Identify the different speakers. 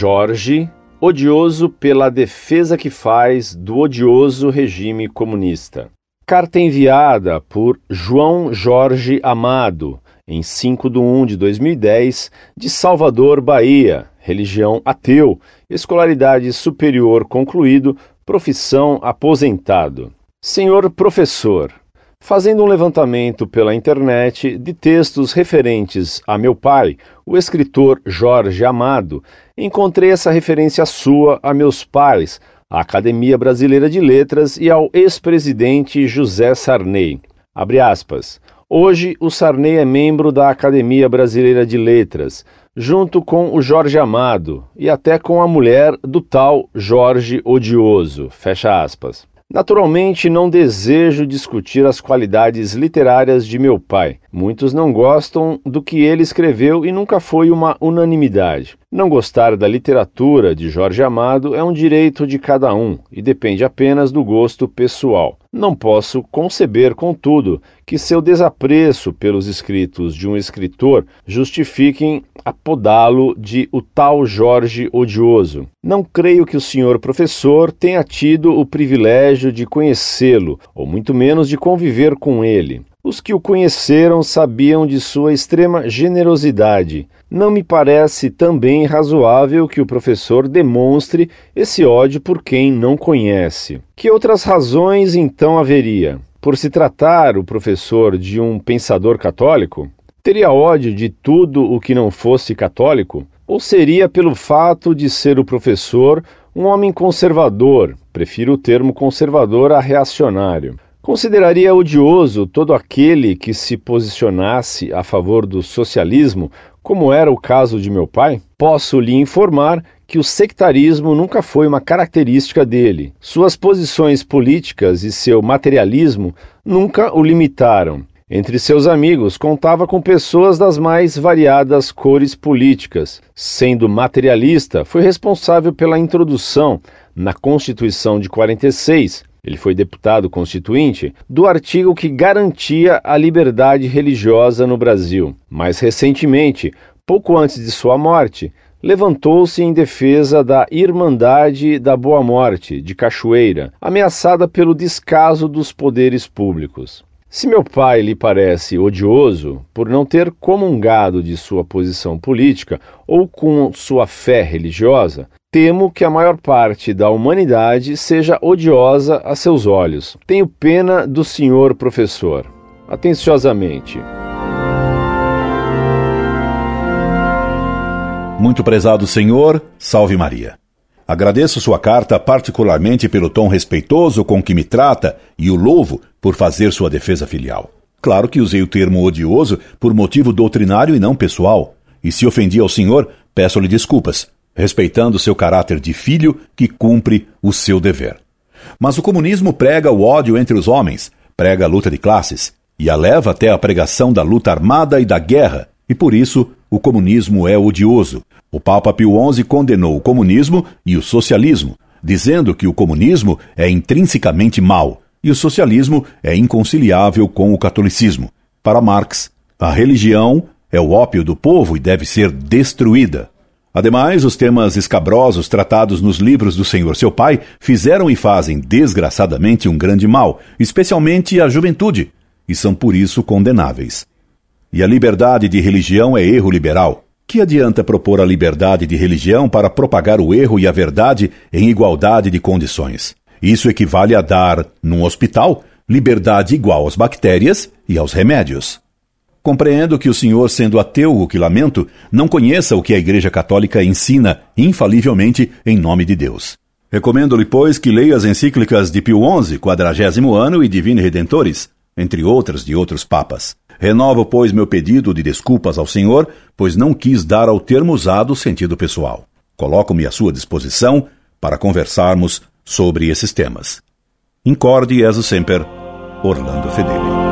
Speaker 1: Jorge, odioso pela defesa que faz do odioso regime comunista. Carta enviada por João Jorge Amado, em 5 de 1 de 2010, de Salvador, Bahia, religião ateu, escolaridade superior concluído, profissão aposentado. Senhor professor, fazendo um levantamento pela internet de textos referentes a meu pai, o escritor Jorge Amado, encontrei essa referência sua a meus pais, à Academia Brasileira de Letras e ao ex-presidente José Sarney. Abre aspas. Hoje, o Sarney é membro da Academia Brasileira de Letras, junto com o Jorge Amado e até com a mulher do tal Jorge Odioso. Fecha aspas. Naturalmente, não desejo discutir as qualidades literárias de meu pai. Muitos não gostam do que ele escreveu e nunca foi uma unanimidade. Não gostar da literatura de Jorge Amado é um direito de cada um e depende apenas do gosto pessoal. Não posso conceber, contudo, que seu desapreço pelos escritos de um escritor justifiquem apodá-lo de o tal Jorge odioso. Não creio que o senhor professor tenha tido o privilégio de conhecê-lo, ou muito menos de conviver com ele. Os que o conheceram sabiam de sua extrema generosidade. Não me parece também razoável que o professor demonstre esse ódio por quem não conhece. Que outras razões então haveria? Por se tratar o professor de um pensador católico? Teria ódio de tudo o que não fosse católico? Ou seria pelo fato de ser o professor um homem conservador? Prefiro o termo conservador a reacionário. Consideraria odioso todo aquele que se posicionasse a favor do socialismo, como era o caso de meu pai? Posso lhe informar que o sectarismo nunca foi uma característica dele. Suas posições políticas e seu materialismo nunca o limitaram. Entre seus amigos, contava com pessoas das mais variadas cores políticas. Sendo materialista, foi responsável pela introdução, na Constituição de 46, ele foi deputado constituinte, do artigo que garantia a liberdade religiosa no Brasil. Mais recentemente, pouco antes de sua morte, levantou-se em defesa da Irmandade da Boa Morte, de Cachoeira, ameaçada pelo descaso dos poderes públicos. Se meu pai lhe parece odioso por não ter comungado de sua posição política ou com sua fé religiosa, temo que a maior parte da humanidade seja odiosa a seus olhos. Tenho pena do senhor professor. Atenciosamente.
Speaker 2: Muito prezado senhor, salve Maria. Agradeço sua carta particularmente pelo tom respeitoso com que me trata e o louvo por fazer sua defesa filial. Claro que usei o termo odioso por motivo doutrinário e não pessoal, e se ofendi ao senhor, peço-lhe desculpas, respeitando seu caráter de filho que cumpre o seu dever. Mas o comunismo prega o ódio entre os homens, prega a luta de classes, e a leva até a pregação da luta armada e da guerra, e por isso o comunismo é odioso. O Papa Pio XI condenou o comunismo e o socialismo, dizendo que o comunismo é intrinsecamente mau e o socialismo é inconciliável com o catolicismo. Para Marx, a religião é o ópio do povo e deve ser destruída. Ademais, os temas escabrosos tratados nos livros do Senhor seu Pai fizeram e fazem desgraçadamente um grande mal, especialmente à juventude, e são por isso condenáveis. E a liberdade de religião é erro liberal. Que adianta propor a liberdade de religião para propagar o erro e a verdade em igualdade de condições? Isso equivale a dar, num hospital, liberdade igual às bactérias e aos remédios. Compreendo que o senhor, sendo ateu, o que lamento, não conheça o que a Igreja Católica ensina infalivelmente em nome de Deus. Recomendo-lhe, pois, que leia as encíclicas de Pio XI, quadragésimo ano, e Divine Redentores, entre outras de outros papas. Renovo, pois, meu pedido de desculpas ao Senhor, pois não quis dar ao termo usado sentido pessoal. Coloco-me à sua disposição para conversarmos sobre esses temas. Incorde e sempre, Orlando Fedeli.